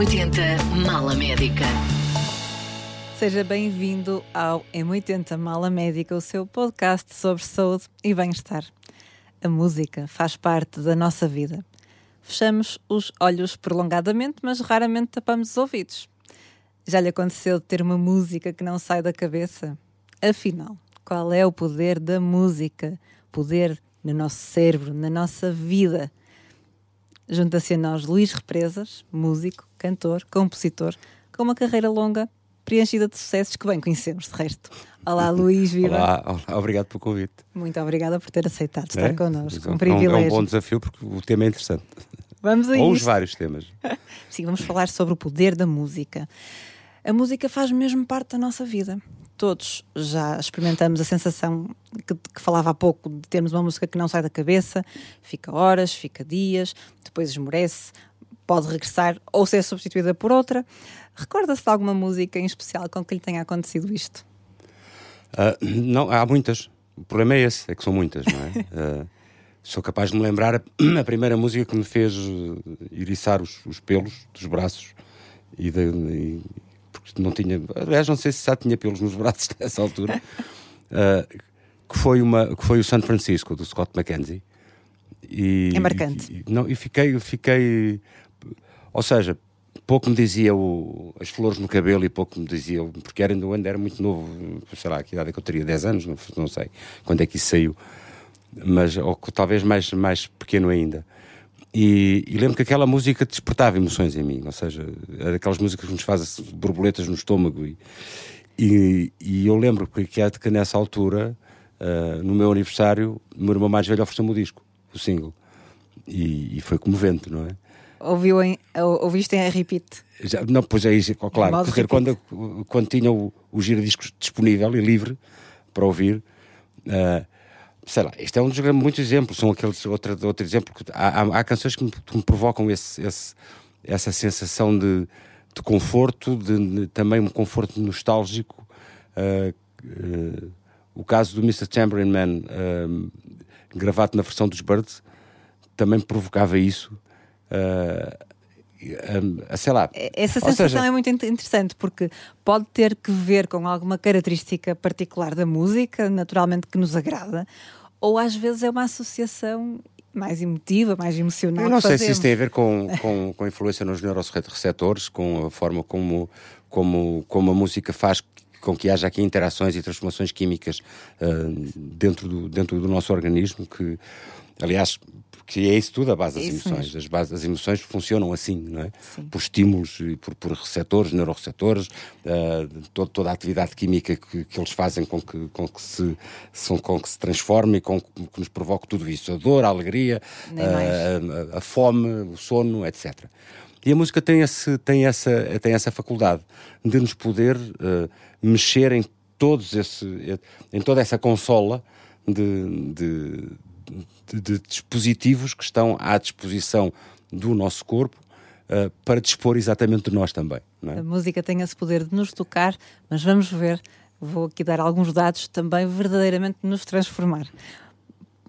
M80 Mala Médica. Seja bem-vindo ao M80 Mala Médica, o seu podcast sobre saúde e bem-estar. A música faz parte da nossa vida. Fechamos os olhos prolongadamente, mas raramente tapamos os ouvidos. Já lhe aconteceu ter uma música que não sai da cabeça? Afinal, qual é o poder da música? Poder no nosso cérebro, na nossa vida. Junta-se a nós Luís Represas, músico, cantor, compositor, com uma carreira longa, preenchida de sucessos que bem conhecemos, de resto. Olá, Luís, viva. Olá, olá, obrigado pelo convite. Muito obrigada por ter aceitado estar É? connosco. É Um privilégio. É um bom desafio porque o tema é interessante. Vamos a Ou os isto. vários temas. Sim, vamos falar sobre o poder da música. A música faz mesmo parte da nossa vida. Todos já experimentamos a sensação que, que falava há pouco de termos uma música que não sai da cabeça, fica horas, fica dias, depois esmorece, pode regressar ou ser substituída por outra. Recorda-se de alguma música em especial com que lhe tenha acontecido isto? Ah, não, há muitas. O problema é esse, é que são muitas, não é? Ah, sou capaz de me lembrar a, a primeira música que me fez eh, eriçar os, os pelos dos braços e, de, e- porque não tinha, aliás, não sei se já tinha pelos nos braços nessa altura, ah, que, foi uma, que foi o San Francisco, do Scott McKenzie. E, É marcante. E, não, e fiquei, fiquei, ou seja, pouco me dizia o- as flores no cabelo e pouco me dizia, porque era, ainda era muito novo, sei lá, que idade é que eu teria, 10 anos, não, não sei quando é que isso saiu, mas ou talvez mais, mais pequeno ainda. E, e lembro que aquela música despertava emoções em mim, ou seja, era daquelas músicas que nos fazem borboletas no estômago. E, e, e eu lembro que, que, nessa altura, ah, no meu aniversário, o meu irmão mais velho ofereceu-me o disco, o single. E, e foi comovente, não é? Ouviu em, ou- ouviste em repeat? Já- não, pois é isso, claro. Quer dizer, quando, quando tinha o, o giradiscos disponível e livre para ouvir, ah, sei lá, este é um dos grandes- muitos exemplos. São aqueles, outro, outro exemplo. Que, há, há- há canções que me, que me provocam esse, esse- essa sensação de, de conforto, de, de- também um conforto nostálgico. Ah, ah, o caso do Mr. Chamberlain Man, gravado na versão dos Birds, também provocava isso. Ah, ah, sei lá. Essa Ou sensação seja- é muito in- interessante porque pode ter que ver com alguma característica particular da música, naturalmente que nos agrada, ou às vezes é uma associação mais emotiva, mais emocional. Eu não sei se isso tem a ver com, com, com a influência nos neuroreceptores, com a forma como, como, como a música faz com que haja aqui interações e transformações químicas ah, dentro, do, dentro do nosso organismo, que, aliás, que é isso tudo a base das Isso emoções. mesmo. As, bases, as emoções funcionam assim, não é? Sim. Por estímulos e por, por receptores, neuroreceptores, todo- toda a atividade química que, que eles fazem com que, com que, se, são, com que se transforme e com que, nos provoque tudo isso. A dor, a alegria, mais. a, a fome, o sono, etc. E a música tem, esse, tem, essa, tem essa faculdade de nos poder eh, mexer em, todos esse, em toda essa consola de, de, de- de dispositivos que estão à disposição do nosso corpo eh, para dispor exatamente de nós também. É? A música tem esse poder de nos tocar, mas vamos ver, vou aqui dar alguns dados também verdadeiramente nos transformar.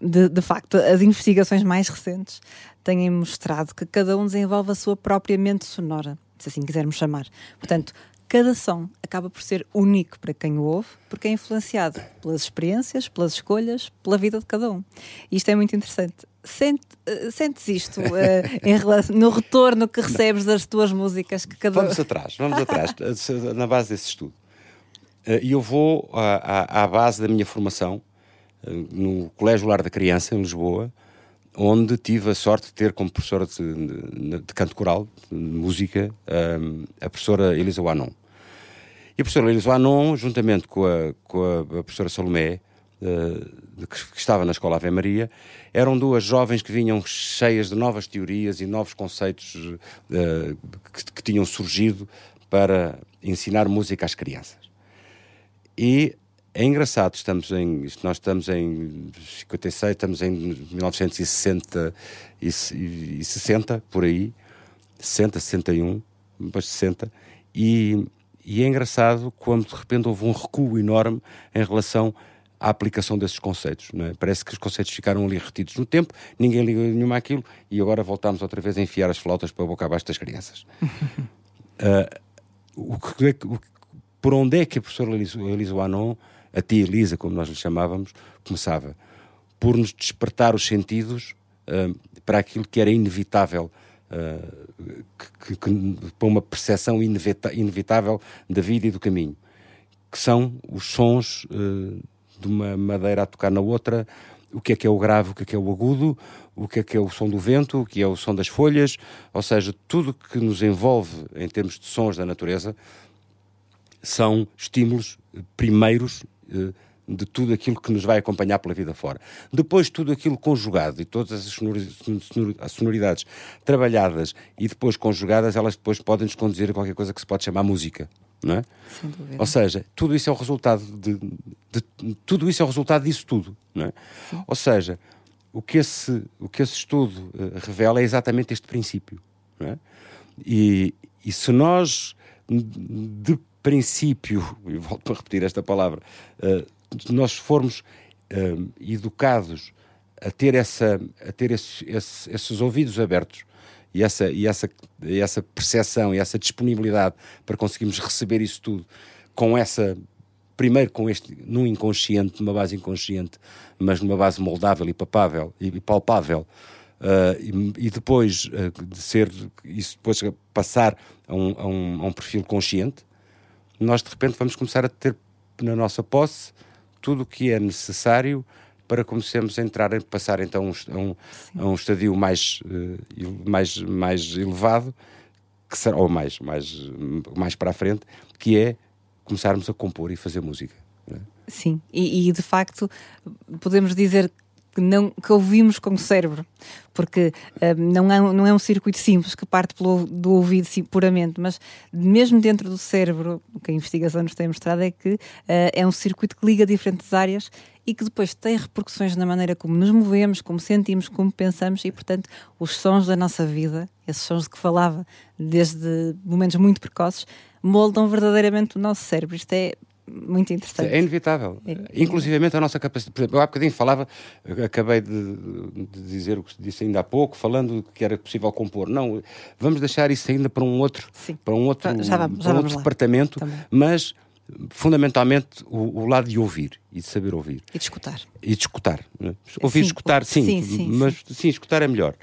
De, de facto, as investigações mais recentes têm mostrado que cada um desenvolve a sua própria mente sonora, se assim quisermos chamar. Portanto, cada som acaba por ser único para quem o ouve, porque é influenciado pelas experiências, pelas escolhas, pela vida de cada um. E isto é muito interessante. Sente, eh, sentes isto eh, em relação, no retorno que recebes das tuas músicas que cada Vamos atrás, vamos atrás, na base desse estudo. Eh, E eu vou à, à- à base da minha formação no Colégio Lar da Criança, em Lisboa, onde tive a sorte de ter como professora de, de- de canto coral, de música, a professora Elisa Wanon. E a professora Elisa Wanon, juntamente com a, com a, professora Salomé, eh, que, que estava na Escola Ave Maria, eram duas jovens que vinham cheias de novas teorias e novos conceitos eh, que, que tinham surgido para ensinar música às crianças. E é engraçado, estamos em, nós estamos em 56, estamos em 1960 e, e 60, por aí, 60, 61, depois 60, e, e é engraçado como de repente houve um recuo enorme em relação à aplicação desses conceitos. É? Parece que os conceitos ficaram ali retidos no tempo, ninguém ligou nenhuma àquilo, e agora voltamos outra vez a enfiar as flautas para a boca abaixo das crianças. o que, o, por onde é que a professora Elisa Anon, a tia Elisa, como nós lhe chamávamos, começava? Por nos despertar os sentidos uh, para aquilo que era inevitável, uh, que, que, para uma percepção inevitável da vida e do caminho, que são os sons uh, de uma madeira a tocar na outra, o que é que é o grave, o que é que é o agudo, o que é que é o som do vento, o que é o som das folhas, ou seja, tudo que nos envolve em termos de sons da natureza são estímulos primeiros eh, de tudo aquilo que nos vai acompanhar pela vida fora. Depois, tudo aquilo conjugado e todas as sonoridades trabalhadas e depois conjugadas, elas depois podem nos conduzir a qualquer coisa que se pode chamar música. Não é? Ou seja, tudo isso é o resultado de, de, de, tudo isso é o resultado disso tudo, não é? Ou seja, o que esse o que esse estudo uh, revela é exatamente este princípio, não é? E, e se nós de princípio, e volto a repetir esta palavra, uh, nós formos uh, educados a ter, essa, a ter esse, esse, esses ouvidos abertos e essa, e, essa, e essa percepção e essa disponibilidade para conseguirmos receber isso tudo com essa primeiro com este num inconsciente, numa base inconsciente, mas numa base moldável e papável e, palpável. Uh, e, e, depois uh, de ser isso depois passar a um, a, um, a um perfil consciente, nós de repente vamos começar a ter na nossa posse tudo o que é necessário para começarmos a entrar, a passar então a um, a um estadio mais, uh, mais, mais elevado, que será, ou mais, mais, mais para a frente, que é começarmos a compor e fazer música. É? Sim, e, e, de facto podemos dizer que, não, que ouvimos com o cérebro, porque uh, não, é, não é um circuito simples que parte pelo, do ouvido sim, puramente, mas mesmo dentro do cérebro, o que a investigação nos tem mostrado é que uh, é um circuito que liga diferentes áreas e que depois tem repercussões na maneira como nos movemos, como sentimos, como pensamos e, portanto, os sons da nossa vida, esses sons de que falava desde momentos muito precoces, moldam verdadeiramente o nosso cérebro. Isto é muito interessante. É inevitável. É. Inclusivamente a nossa capacidade. Por exemplo, eu há bocadinho falava, acabei de, de, dizer o que disse ainda há pouco, falando que era possível compor. Não, vamos deixar isso ainda para um outro, Sim. para um outro, já vamos, já para um outro departamento, Também. mas fundamentalmente o, o, lado de ouvir e de saber ouvir. E de escutar. E de escutar. Né? Ouvir, sim, escutar, sim, sim, sim, mas sim. escutar é melhor.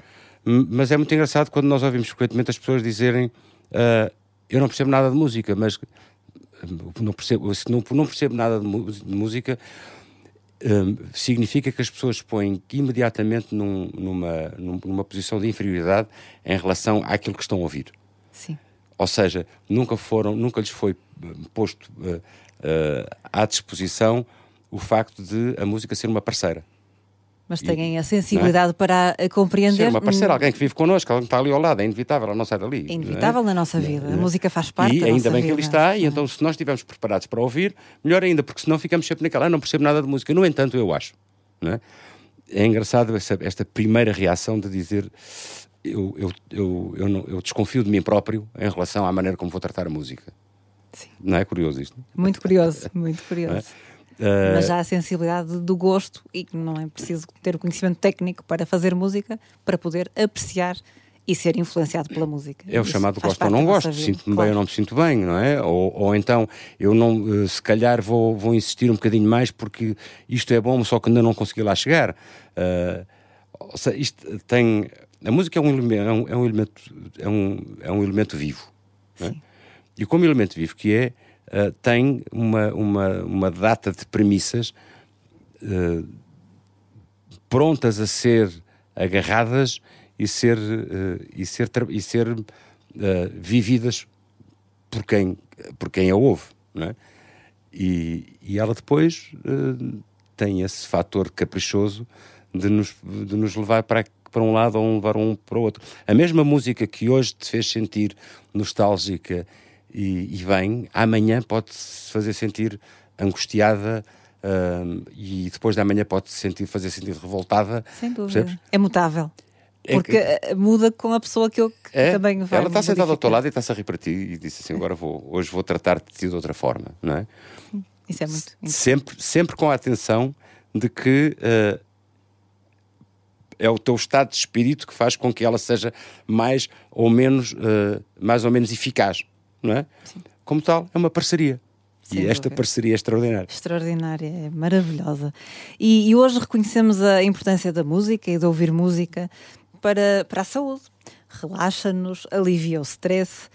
Mas é muito engraçado quando nós ouvimos frequentemente as pessoas dizerem uh, eu não percebo nada de música, mas não percebo, se não, não percebo nada de, música, um, significa que as pessoas põem imediatamente num, numa, numa posição de inferioridade em relação àquilo que estão a ouvir. Sim. Ou seja, nunca foram, nunca lhes foi hum, posto uh, uh, à disposição o facto de a música ser uma parceira. Mas têm a sensibilidade é? para a compreender. Ser uma parceira, alguém que vive connosco, alguém que está ali ao lado, é inevitável, ela não sai dali. É inevitável é? na nossa vida. A música faz parte e da ainda bem vida. que ele está, e então se nós estivermos preparados para ouvir, melhor ainda, porque senão ficamos sempre naquela, ah, não percebo nada de música. No entanto, eu acho. É? é engraçado essa, esta primeira reação de dizer eu, eu, eu, eu, não, eu desconfio de mim próprio em relação à maneira como vou tratar a música. Sim. Não é curioso isto? Muito curioso, muito curioso. Uh... Mas há a sensibilidade do gosto e que não é preciso ter o conhecimento técnico para fazer música para poder apreciar e ser influenciado pela música. É o Isso chamado gosto ou não gosto, sinto-me claro. bem ou não me sinto bem, não é? Ou, ou então eu não, eh, se calhar vou, vou insistir um bocadinho mais porque isto é bom, só que ainda não consegui lá chegar. Uh, ou seja, isto tem. A música é um elemento, é um, elemento, é um, é um elemento vivo. É? E como elemento vivo que é, uh, tem uma, uma, uma data de premissas uh, prontas a ser agarradas e ser, uh, e ser, e ser vividas por quem, por quem a ouve. Não é? e, e ela depois tem esse fator caprichoso de nos, de nos levar para, para um lado ou levar um para o outro. A mesma música que hoje te fez sentir nostálgica e, e bem, amanhã pode-se fazer sentir angustiada uh, e depois da manhã pode-se sentir, fazer sentir revoltada. Sem dúvida. Percebes? É mutável. É Porque que... muda com a pessoa que eu que é, também vai. Ela está sentada ao teu lado e está-se a rir para ti e disse assim: agora vou, hoje vou tratar de de outra forma, não é? Isso é muito. Sempre, sempre com a atenção de que uh, é o teu estado de espírito que faz com que ela seja mais ou menos, uh, mais ou menos eficaz. Não é? Como tal, é uma parceria. Sem e esta dúvida. parceria é extraordinária. Extraordinária, é maravilhosa. E, e hoje reconhecemos a importância da música e de ouvir música para, para a saúde. Relaxa-nos, alivia o stress,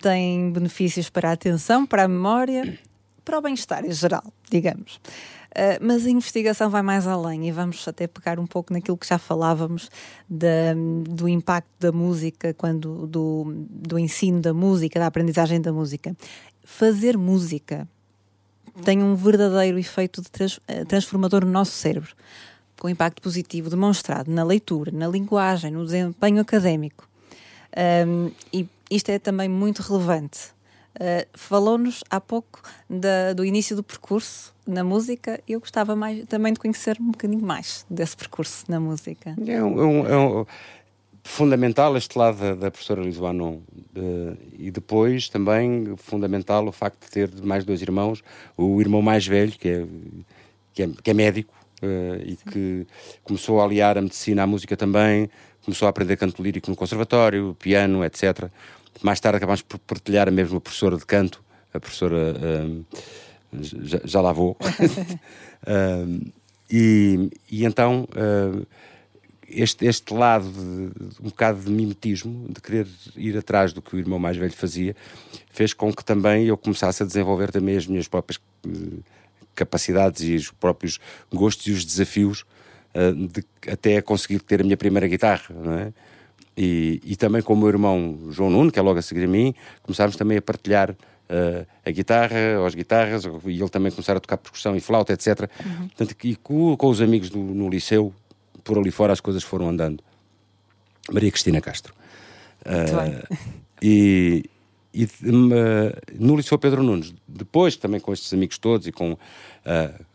tem benefícios para a atenção, para a memória, para o bem-estar em geral, digamos. Uh, mas a investigação vai mais além e vamos até pegar um pouco naquilo que já falávamos do impacto da música, quando do, do ensino da música, da aprendizagem da música. Fazer música tem um verdadeiro efeito trans, eh, transformador no nosso cérebro, com impacto positivo demonstrado na leitura, na linguagem, no desempenho académico. Um, e isto é também muito relevante. Uh, Falou-nos há pouco da, do início do percurso na música e eu gostava mais, também de conhecer um bocadinho mais desse percurso na música. É um, é um, é um fundamental este lado da, da professora Liz Anon uh, e depois também fundamental o facto de ter mais dois irmãos, o irmão mais velho que é, que é, que é médico uh, e que começou a aliar a medicina à música também, começou a aprender canto lírico no conservatório, piano, etc. Mais tarde acabámos por partilhar a mesma professora de canto, a professora uh, já, já lá vou. e, e então este, este lado de, um bocado de mimetismo, de querer ir atrás do que o irmão mais velho fazia, fez com que também eu começasse a desenvolver também as minhas próprias uh, capacidades e os próprios gostos e os desafios uh, de até conseguir ter a minha primeira guitarra, não é? E, e, também com o meu irmão João Nuno, que é logo a seguir a mim, começámos também a partilhar uh, a guitarra, as guitarras, e ele também começar a tocar percussão e flauta, etc. Uhum. Portanto, e com, com os amigos do, no liceu, por ali fora as coisas foram andando. Maria Cristina Castro. Uh, e, e uh, no Liceu Pedro Nunes, depois também com estes amigos todos e com uh,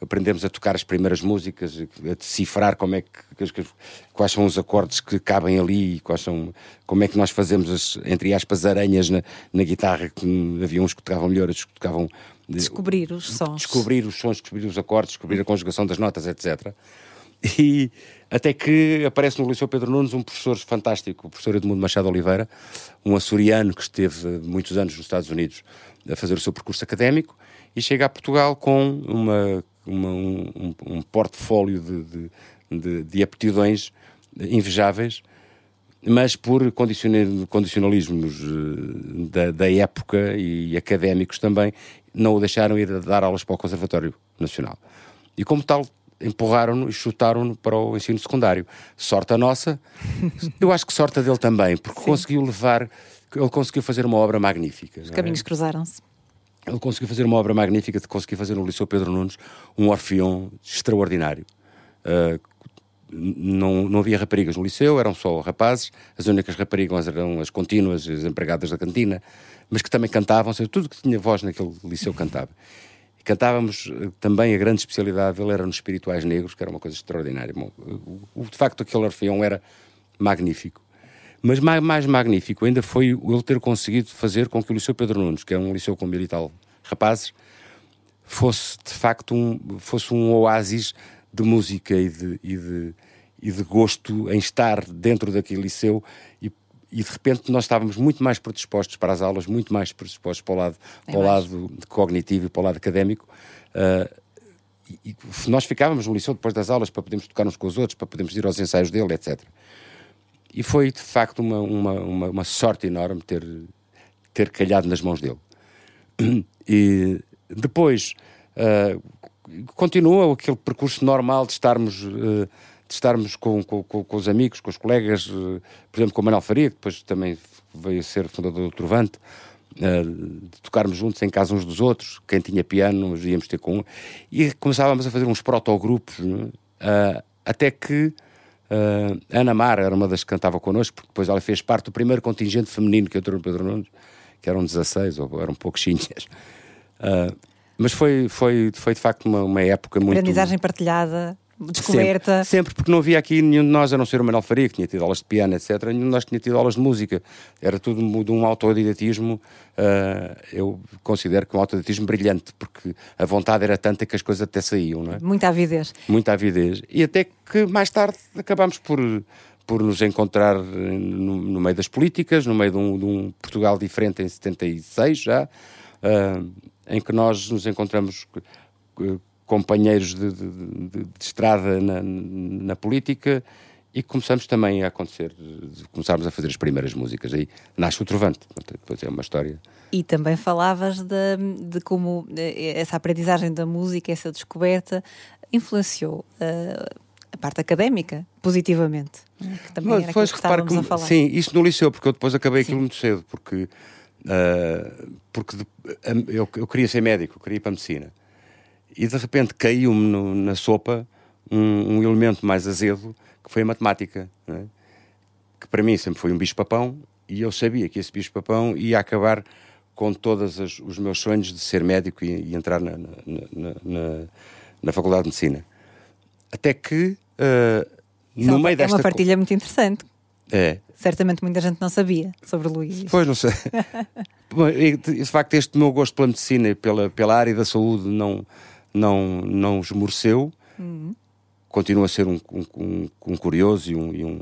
aprendemos a tocar as primeiras músicas, a decifrar como é que, que, quais são os acordes que cabem ali, quais são, como é que nós fazemos as, entre aspas, aranhas na, na guitarra, que havia uns que tocavam melhor, outros que tocavam descobrir os sons, descobrir os sons, descobrir os acordes, descobrir a conjugação das notas, etc. E até que aparece no Liceu Pedro Nunes um professor fantástico, o professor Edmundo Machado Oliveira, um açoriano que esteve muitos anos nos Estados Unidos a fazer o seu percurso académico e chega a Portugal com uma, uma um, um, portfólio de, de, de, de aptidões invejáveis, mas por condicionalismos da, da época e académicos também, não o deixaram ir dar aulas para o Conservatório Nacional. E como tal, empurraram-no e chutaram-no para o ensino secundário. Sorte a nossa, eu acho que sorte a dele também, porque Sim. conseguiu levar, ele conseguiu fazer uma obra magnífica. Os caminhos é? cruzaram-se. Ele conseguiu fazer uma obra magnífica de conseguir fazer no Liceu Pedro Nunes um orfeão extraordinário. Uh, não, não havia raparigas no liceu, eram só rapazes, as únicas raparigas eram as contínuas, as empregadas da cantina, mas que também cantavam, seja, tudo que tinha voz naquele liceu cantava. Cantávamos eh, também a grande especialidade dele era nos espirituais negros, que era uma coisa extraordinária. Bom, de facto, aquele orfeão era magnífico. Mas mais, mais magnífico ainda foi ele ter conseguido fazer com que o Liceu Pedro Nunes, que é um liceu com mil e tal rapazes, fosse de facto um, fosse um oásis de música e de, e de, e de gosto em estar dentro daquele liceu e e de repente nós estávamos muito mais predispostos para as aulas, muito mais predispostos para o lado, é para o lado cognitivo e para o lado académico. Uh, e, e nós ficávamos no liceu depois das aulas para podermos tocar uns com os outros, para podermos ir aos ensaios dele, etc. E foi de facto uma, uma, uma, uma sorte enorme ter, ter calhado nas mãos dele. E depois uh, continua aquele percurso normal de estarmos. Uh, de estarmos com, com, com, os amigos, com os colegas, eh, por exemplo, com o Manuel Faria, que depois também veio a ser fundador do Trovante, eh, de tocarmos juntos em casa uns dos outros, quem tinha piano, nós íamos ter com um, e começávamos a fazer uns protogrupos, uh, até que uh, Ana Mar era uma das que cantava connosco, porque depois ela fez parte do primeiro contingente feminino que entrou no Pedro Nunes, que eram 16, ou eram pouquinhas. Uh, mas foi, foi, foi de facto uma, uma época muito. Aprendizagem partilhada descoberta. Sempre, sempre, porque não havia aqui nenhum de nós, a não ser o Manuel Faria, que tinha tido aulas de piano, etc. Nenhum de nós tinha tido aulas de música. Era tudo de um autodidatismo. Uh, eu considero que um autodidatismo brilhante, porque a vontade era tanta que as coisas até saíam, não é? Muita avidez. Muita avidez. E até que mais tarde acabámos por, por nos encontrar no, no, meio das políticas, no meio de um, de um Portugal diferente em 76 já, uh, em que nós nos encontramos companheiros de, de, de, de estrada na, na, política e começamos também a acontecer, começámos a fazer as primeiras músicas. Aí nasce o Trovante, depois é uma história. E também falavas de, como eh, essa aprendizagem da música, essa descoberta, influenciou uh, a parte académica positivamente. Que também Mas, era depois, que repara que, a falar. Sim, isso no liceu, porque eu depois acabei sim. aquilo muito cedo, porque, uh, porque eu, eu queria ser médico, eu queria ir para a medicina. E de repente caiu-me na sopa um, um, elemento mais azedo que foi a matemática, é? que para mim sempre foi um bicho-papão e eu sabia que esse bicho-papão ia acabar com todos os meus sonhos de ser médico e, e entrar na, na, na, na, Faculdade de Medicina. Até que, uh, no meio é desta... É uma partilha muito interessante. É. Certamente muita gente não sabia sobre o Luís. Pois, não sei. de facto, este meu gosto pela medicina e pela, pela área da saúde não não, não esmoreceu, uhum. continua a ser um, um, um curioso e um, e um,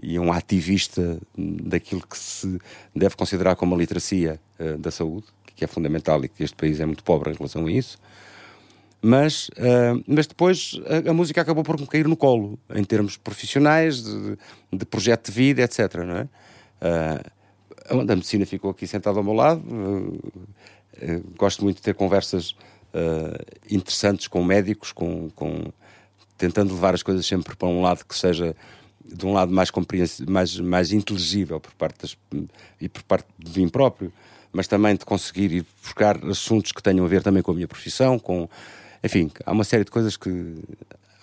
e um ativista daquilo que se deve considerar como a literacia uh, da saúde, que é fundamental e que este país é muito pobre em relação a isso. Mas, uh, mas depois a, a, música acabou por me cair no colo, em termos profissionais, de, de projeto de vida, etc. Não é? Uh, a medicina ficou aqui sentada ao meu lado. gosto muito de ter conversas uh, interessantes com médicos, com, com, tentando levar as coisas sempre para um lado que seja de um lado mais mais, mais inteligível por parte das, e por parte de mim próprio, mas também de conseguir ir buscar assuntos que tenham a ver também com a minha profissão, com enfim, há uma série de coisas que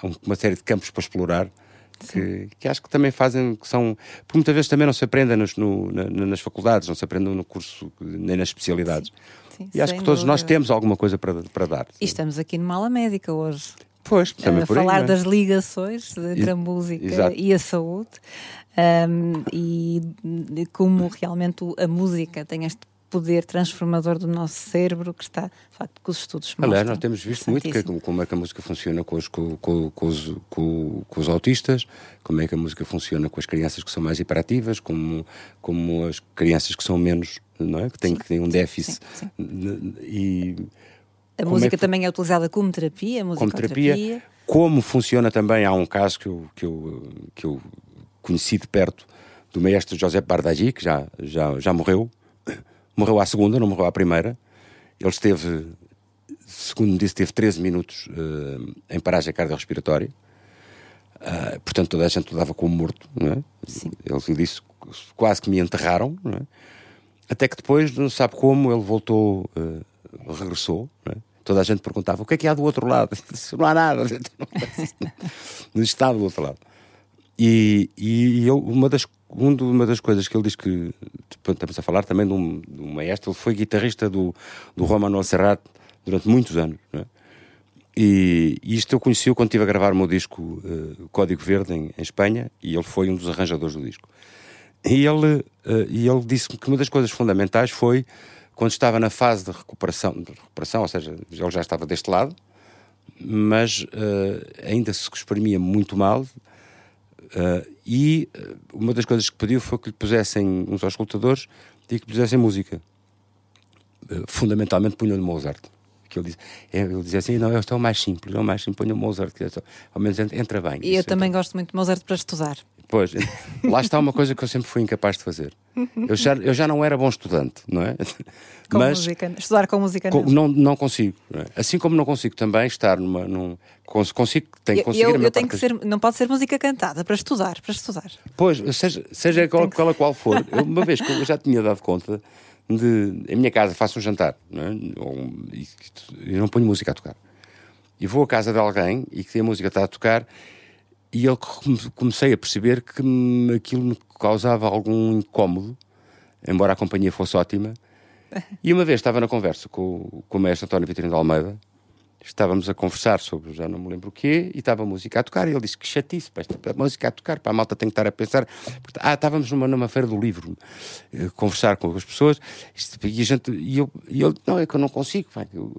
há uma série de campos para explorar que, que, acho que também fazem que são porque muitas vezes também não se aprendem nos, no, na, nas faculdades, não se aprendem no curso nem nas especialidades. Sim. Sim, e acho que todos dúvida. nós temos alguma coisa para, para dar. E estamos aqui numa ala médica hoje. Pois, também a por falar aí, é? das ligações entre a música Exato. e a saúde um, e como realmente a música tem este poder transformador do nosso cérebro que está, de facto, com os estudos mostram. Aliás, nós temos visto muito que, como é que a música funciona com os, com, com, com, os, com, os autistas, como é que a música funciona com as crianças que são mais hiperativas, como, como as crianças que são menos, não é? Que têm, que têm um déficit. Sim, sim. E, a como música é que, também é utilizada como terapia, como terapia. Como funciona também, há um caso que eu, que eu, que eu conheci de perto do maestro José Bardagi, que já, já, já morreu, Morreu à segunda, não morreu à primeira. Ele esteve, segundo me disse, teve 13 minutos uh, em paragem cardiorrespiratória. Uh, portanto, toda a gente o dava como morto. Não é? Sim. Ele disse quase que me enterraram. Não é? Até que depois, não sabe como, ele voltou, uh, regressou. Não é? Toda a gente perguntava o que é que há do outro lado. Disse, não há nada. Não está do outro lado. E, e eu, uma das uma das coisas que ele diz que estamos a falar também de um, de um maestro, ele foi guitarrista do, do Romano Serrat durante muitos anos. É? E, e, isto eu conheci quando estive a gravar o meu disco uh, Código Verde em, em, Espanha e ele foi um dos arranjadores do disco. E ele, uh, e ele disse-me que uma das coisas fundamentais foi quando estava na fase de recuperação, de recuperação ou seja, ele já estava deste lado, mas uh, ainda se exprimia muito mal Uh, e uh, uma das coisas que pediu foi que lhe pusessem uns auscultadores e que pusessem música. Uh, fundamentalmente punham-lhe Mozart. Que ele, diz, é, ele dizia assim: não, este é o mais simples, é o mais simples, ponham Mozart, que é ao menos entra bem. E eu também gosto muito de Mozart para estudar. Pois, lá está uma coisa que eu sempre fui incapaz de fazer. Eu já, eu já não era bom estudante, não é? Com Mas, música, estudar com música com, não. não consigo. Não é? Assim como não consigo também estar numa. Num, consigo, tenho que conseguir eu, eu tenho que ser, Não pode ser música cantada, para estudar, para estudar. Pois, seja, seja qual, qual, qual for. Eu, uma vez que eu já tinha dado conta de. Em minha casa faço um jantar, não é? E, e não ponho música a tocar. E vou à casa de alguém e que a música está a tocar e eu comecei a perceber que aquilo me causava algum incómodo, embora a companhia fosse ótima. E uma vez estava na conversa com, com o mestre António Vitorino de Almeida, estávamos a conversar sobre já não me lembro o quê, e estava a música a tocar, e ele disse que chatice, pá, a música a tocar, para a malta tem que estar a pensar. Ah, estávamos numa, numa feira do livro, eh, conversar com as pessoas, e, a gente, e, eu, e ele, não, é que eu não consigo, pá, eu,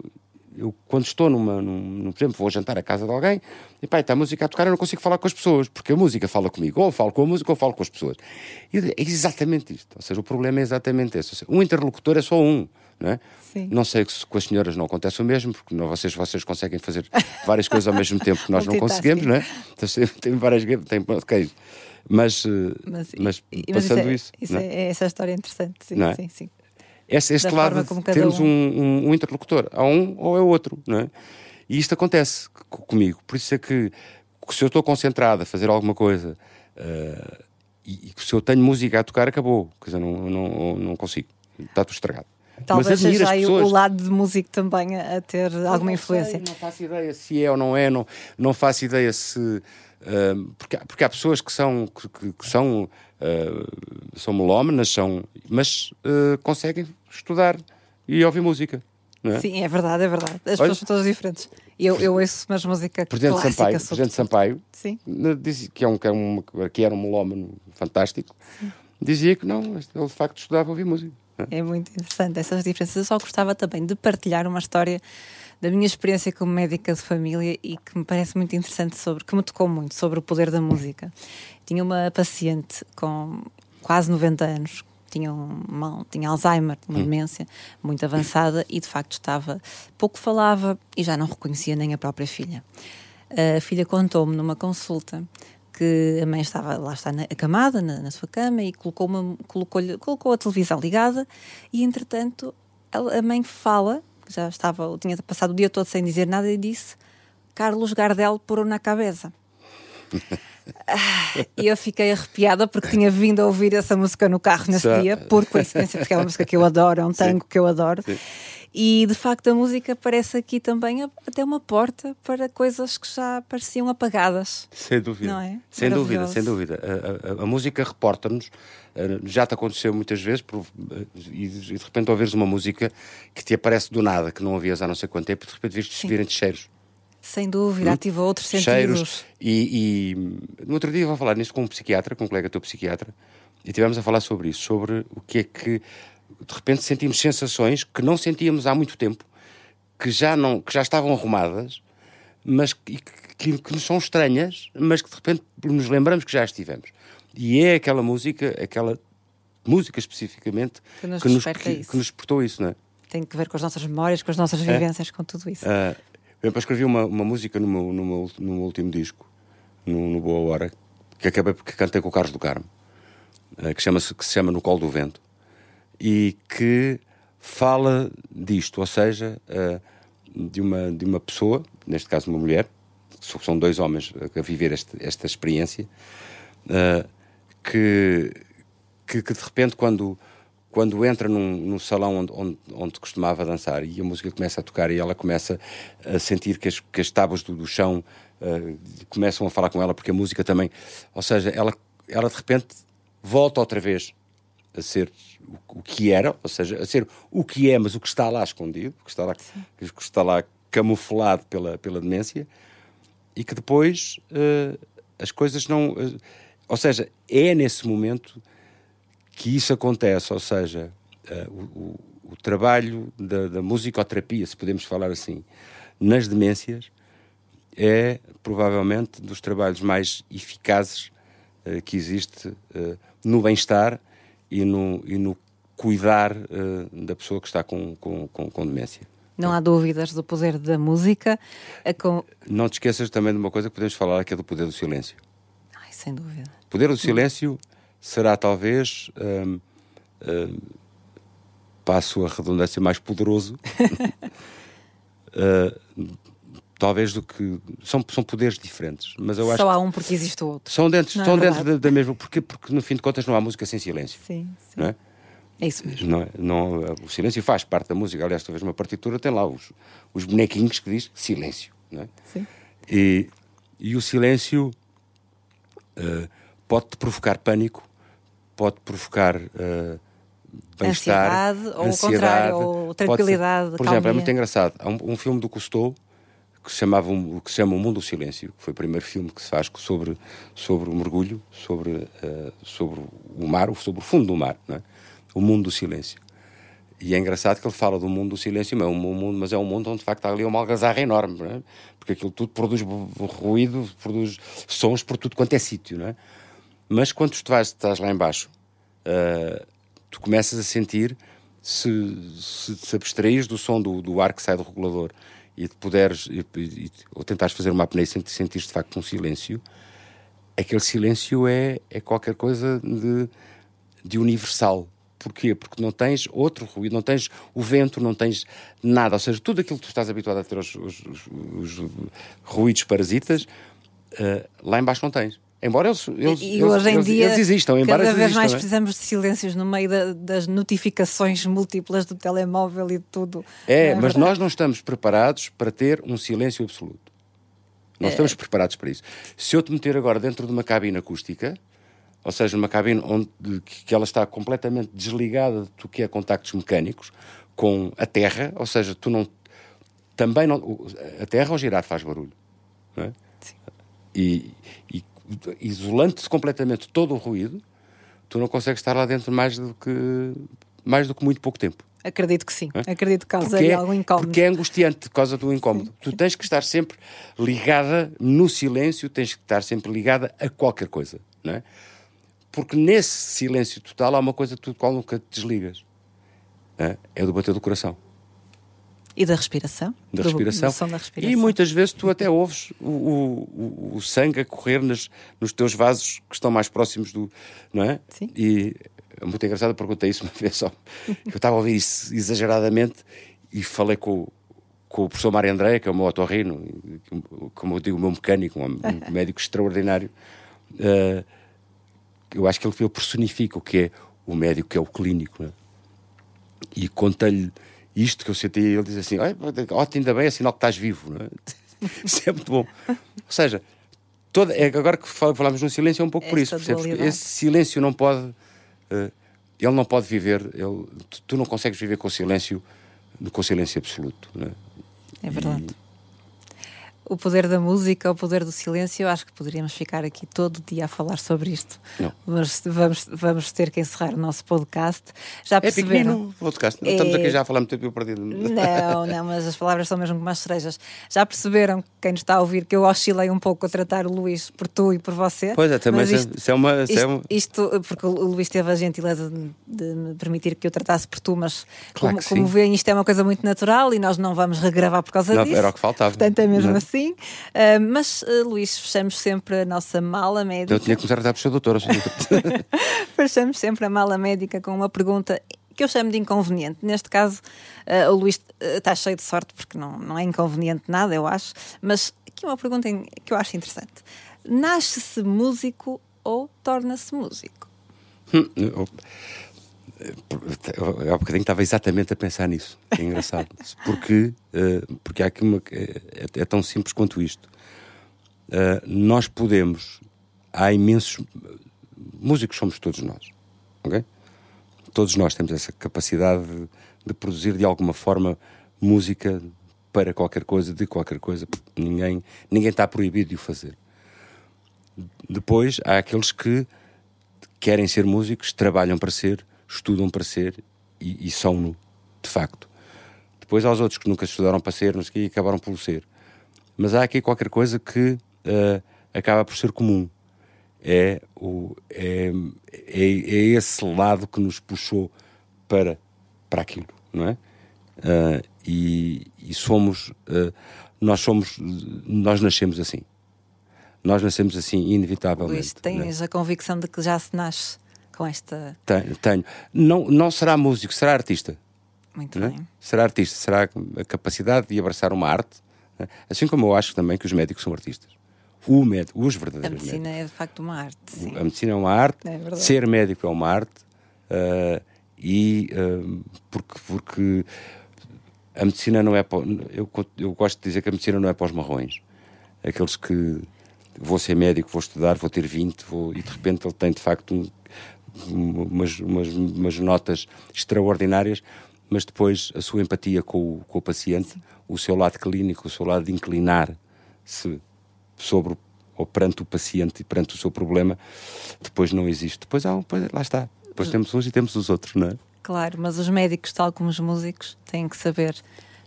eu quando estou numa, num, por exemplo, vou jantar à casa de alguém e pá, está a música a tocar, eu não consigo falar com as pessoas, porque a música fala comigo, ou falo com a música ou falo com as pessoas. E é exatamente isto. Ou seja, o problema é exatamente esse. Seja, um interlocutor é só um. Não, é? Não sei se com as senhoras não acontece o mesmo, porque não, vocês, vocês conseguem fazer várias coisas ao mesmo tempo que nós não conseguimos, não é? Então, tem várias. Tem, okay. Mas, eh, mas, mas, passando isso. É, isso é, é, essa história interessante, sim, é? sim, sim. Este lado temos um... Um, um, interlocutor, há um ou é outro, não é? E isto acontece comigo, por isso é que se eu estou concentrado a fazer alguma coisa uh, e, e se eu tenho música a tocar, acabou, quer dizer, não, não, não consigo, está tudo estragado. Talvez seja aí pessoas... o lado de músico também a, ter alguma influência. Sei, não faço ideia se é ou não é, não, não faço ideia se porque, porque há pessoas que são, que, que são, uh, são melómanas, são, mas uh, conseguem estudar e ouvir música. É? Sim, é verdade, é verdade. As Olha, pessoas são todas diferentes. Eu, eu ouço mais música Presidente clássica. Sampaio, Presidente Sampaio Sim. Diz, que, é um, que, é um, que era um melómano fantástico, Sim. dizia que não, ele de facto estudava ouvir música. É? é muito interessante essas diferenças. Eu só gostava também de partilhar uma história da minha experiência como médica de família e que me parece muito interessante sobre, que me tocou muito sobre o poder da música. Tinha uma paciente com quase 90 anos, tinha, uma, tinha Alzheimer, uma hum. demência muito avançada e de facto estava pouco falava e já não reconhecia nem a própria filha. A filha contou-me numa consulta que a mãe estava lá está acamada na, na sua cama e colocou, uma, colocou, colocou a televisão ligada e entretanto a, a mãe fala já estava, tinha passado o dia todo sem dizer nada e disse Carlos Gardel por na cabeça. E eu fiquei arrepiada porque tinha vindo a ouvir essa música no carro nesse Só... dia, por coincidência, porque é uma música que eu adoro, é um tango Sim. que eu adoro. Sim. E de facto a música parece aqui também até uma porta para coisas que já pareciam apagadas. Sem dúvida. Não é? Sem dúvida, sem dúvida. A, a, a música reporta-nos, eh, já te aconteceu muitas vezes, por, eh, e de repente ouves uma música que te aparece do nada, que não ouvias há não sei quanto tempo, e de repente viste subirem de cheiros. Sem dúvida, hum? ativa outros sentidos. Cheiros. E, e no outro dia vou falar nisso com um psiquiatra, com um colega teu psiquiatra, e tivemos a falar sobre isso, sobre o que é que de repente sentimos sensações que não sentíamos há muito tempo, que já, não, que já estavam arrumadas, mas que, que, que nos são estranhas, mas que de repente nos lembramos que já estivemos. E é aquela música, aquela música especificamente, que nos, que nos, que, que nos portou isso, não é? Tem que ver com as nossas memórias, com as nossas é? vivências, é? com tudo isso. Uh, eu escrevi uma, uma música no meu, no, meu, no meu último disco, no, no Boa Hora, que acabei porque cantei com o Carlos do Carmo, uh, que, chama -se, que se chama No Colo do Vento e que fala disto, ou seja, uh, de, uma, de uma pessoa, neste caso uma mulher, são dois homens a viver este, esta experiência, uh, que, que, que, de repente, quando, quando entra num, num salão onde, onde, onde, costumava dançar e a música começa a tocar e ela começa a sentir que as, que as tábuas do, do chão uh, começam a falar com ela, porque a música também. Ou seja, ela, ela de repente volta outra vez a ser o, o, que era, ou seja, a ser o que é, mas o que está lá escondido, o que está lá, que está lá camuflado pela, pela demência, e que depois uh, as coisas não. Uh, ou seja, é nesse momento que isso acontece, ou seja, uh, o, o, trabalho da, da musicoterapia, se podemos falar assim, nas demências, é provavelmente dos trabalhos mais eficazes que existe no bem-estar e no, e no cuidar uh, da pessoa que está com, com, com, com demência. Não há dúvidas do poder da música. Com... Não te esqueças também de uma coisa que podemos falar, que é do poder do silêncio. Ai, sem dúvida. O poder do silêncio será talvez, um, um, passo a redundância, mais poderoso, uh, talvez do que. São, são poderes diferentes. Mas eu Só acho há um porque existe o outro. São dentro, estão é dentro da, da, mesma. Porque, porque no fim de contas não há música sem silêncio. Sim, sim. Não é? É isso mesmo. Não, é? não, o silêncio faz parte da música. Aliás, talvez uma partitura tem lá os, os bonequinhos que diz silêncio. Não é? Sim. E, e o silêncio uh, pode-te provocar pânico, pode provocar uh, bem-estar, ansiedade, ou o contrário, ou tranquilidade. Ser, por exemplo, é muito engraçado. Há um, um filme do Cousteau que se, chamava, que se chama O Mundo do Silêncio, que foi o primeiro filme que se faz sobre, sobre o mergulho, sobre, uh, sobre o mar, sobre o fundo do mar, é? o mundo do silêncio. E é engraçado que ele fala do mundo do silêncio, mas é um mundo, mas é um mundo onde de facto há ali uma algazarra enorme, é? porque aquilo tudo produz ruído, produz sons por tudo quanto é sítio. Não é? Mas quando tu vais, estás lá embaixo, uh, tu começas a sentir, se, se, se abstraís do som do, do ar que sai do regulador e puderes, e, e, ou tentares fazer uma apneia e sentir de facto um silêncio, aquele silêncio é, é qualquer coisa de, de universal. Porquê? Porque não tens outro ruído, não tens o vento, não tens nada. Ou seja, tudo aquilo que tu estás habituado a ter, os, os, os, os ruídos parasitas, uh, lá embaixo não tens. Embora eles, eles, e, hoje em eles, dia, eles existam, cada vez existam, mais é? precisamos de silêncios no meio da, das notificações múltiplas do telemóvel e de tudo. É, é mas verdade? nós não estamos preparados para ter um silêncio absoluto. Nós é. estamos preparados para isso. Se eu te meter agora dentro de uma cabine acústica, ou seja, numa cabine onde que ela está completamente desligada de tudo que é contactos mecânicos com a terra, ou seja, tu não também não a terra ao girar faz barulho, não é? Sim. E, e isolando-se completamente todo o ruído, tu não consegues estar lá dentro mais do que mais do que muito pouco tempo. Acredito que sim. É? Acredito que causaria é, algum incómodo. Porque é angustiante por causa do incómodo. Sim. Tu tens que estar sempre ligada no silêncio, tens que estar sempre ligada a qualquer coisa, não é? Porque nesse silêncio total há uma coisa do qual nunca te desligas. É? é do bater do coração. E da respiração? Da do, respiração. Do da respiração. E muitas vezes tu até ouves o, o, o, sangue a correr nas, nos teus vasos que estão mais próximos do. Não é? Sim. E é muito engraçado, eu perguntei isso uma vez só. Eu estava a ouvir isso exageradamente e falei com, com o professor Mário André, que é o meu otorrino, como eu digo, o meu mecânico, um, um médico extraordinário. Uh, eu acho que ele, ele personifica o que é o médico, que é o clínico. É? E conta-lhe isto que eu senti, ele diz assim: ótimo, ainda bem, é sinal que estás vivo. Não é? Isso é muito bom. Ou seja, toda, é, agora que falamos no silêncio é um pouco Esta por isso, percebes? Esse silêncio não pode. Uh, ele não pode viver, ele, tu, tu, não consegues viver com o silêncio, com o silêncio absoluto. Não é? é verdade. E, o poder da música, o poder do silêncio, eu acho que poderíamos ficar aqui todo dia a falar sobre isto. Não. Mas vamos, vamos ter que encerrar o nosso podcast. Já é perceberam? É podcast. É... Estamos aqui já a falar muito tempo perdido. Não, não, mas as palavras são mesmo como as cerejas. Já perceberam, quem nos está a ouvir, que eu oscilei um pouco a tratar o Luís por tu e por você? Pois é, também isto, isso é uma... Isto, é uma... isto, porque o Luís teve a gentileza de, de, me permitir que eu tratasse por tu, mas claro como, como veem, isto é uma coisa muito natural e nós não vamos regravar por causa não, disso. Era o que faltava. Portanto, é mesmo não. assim. Uh, mas, uh, Luís, fechamos sempre a nossa mala médica. Eu tinha que começar a ser doutora. fechamos sempre a mala médica com uma pergunta que eu chamo de inconveniente. Neste caso, uh, o Luís está cheio de sorte porque não, não é inconveniente nada, eu acho. Mas aqui uma pergunta que eu acho interessante: nasce-se músico ou torna-se músico? Há bocadinho estava exatamente a pensar nisso. É engraçado. porque, uh, porque há aqui uma, é, é, tão simples quanto isto. Uh, nós podemos. Há imensos. Músicos somos todos nós. Ok? Todos nós temos essa capacidade de, de produzir de alguma forma música para qualquer coisa, de qualquer coisa. Ninguém, ninguém está proibido de o fazer. Depois há aqueles que querem ser músicos, trabalham para ser estudam para ser e, e são-no, de facto. Depois há os outros que nunca estudaram para ser, não sei o quê, e acabaram por ser. Mas há aqui qualquer coisa que uh, acaba por ser comum. É, o, é, é, é, esse lado que nos puxou para, para aquilo, não é? Uh, e, e, somos, uh, nós somos, nós nascemos assim. Nós nascemos assim, inevitavelmente. Luís, tens é? a convicção de que já se nasce com esta. Tenho, tenho. Não, não será músico, será artista. Muito é? bem. Será artista, será a capacidade de abraçar uma arte. É? Assim como eu acho também que os médicos são artistas. O médico, os verdadeiros A medicina médicos. é de facto uma arte. Sim. A medicina é uma arte, é ser médico é uma arte. Uh, e uh, porque, porque a medicina não é. Para, eu, eu gosto de dizer que a medicina não é para os marrões. Aqueles que vou ser médico, vou estudar, vou ter 20, vou, e de repente ele tem de facto um, umas, umas, umas notas extraordinárias, mas depois a sua empatia com o, com o paciente, Sim. o seu lado clínico, o seu lado de inclinar-se sobre ou perante o paciente e perante o seu problema, depois não existe. Depois há um, lá está. Depois temos uns e temos os outros, não é? Claro, mas os médicos, tal como os músicos, têm que saber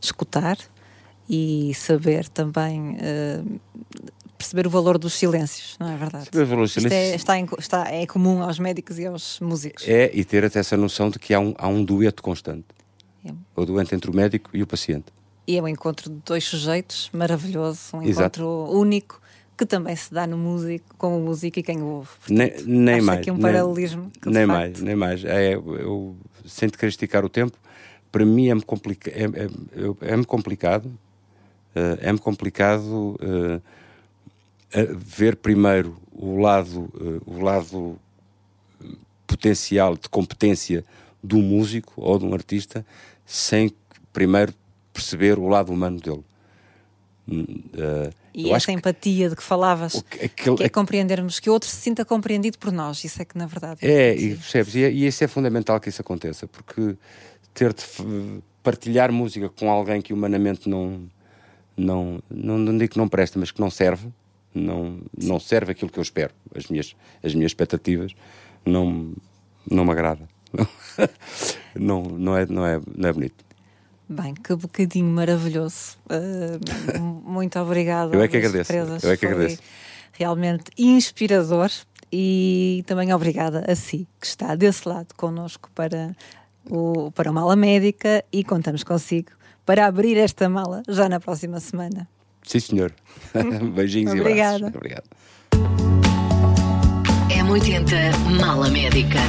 escutar e saber também uh, perceber o valor dos silêncios, não é verdade? Saber o valor dos silêncios. É, está, em, está, é comum aos médicos e aos músicos. É, e ter até essa noção de que há um, há um dueto constante. É. O dueto entre o médico e o paciente. E é um encontro de dois sujeitos maravilhoso, um Exato. encontro único que também se dá no músico, com o músico e quem o ouve. Portanto, nem, nem mais. Aqui um paralelismo. Nem, nem mais, nem mais. É, eu, sem te querer esticar o tempo, para mim é-me complica, é, é, é complicado, é-me complicado uh, ver primeiro o lado, uh, o lado potencial de competência do músico ou de um artista sem primeiro perceber o lado humano dele. Uh, e essa empatia de que falavas, que, aquele, que é compreendermos que o outro se sinta compreendido por nós, isso é que na verdade. É, e percebes? E, e isso é fundamental que isso aconteça, porque ter de partilhar música com alguém que humanamente não, não, não, não digo que não presta, mas que não serve, não, não serve aquilo que eu espero, as minhas, as minhas expectativas, não, não me agrada. Não, não, é, não, é, não é bonito. Bem, que bocadinho maravilhoso. Uh, muito obrigada. Eu é que agradeço. Eu é que agradeço. Realmente inspirador e também obrigada a si que está desse lado connosco para o para a mala médica e contamos consigo para abrir esta mala já na próxima semana. Sim, senhor. Beijinhos Obrigada. e abraços. Obrigado. É 80 Mala Médica.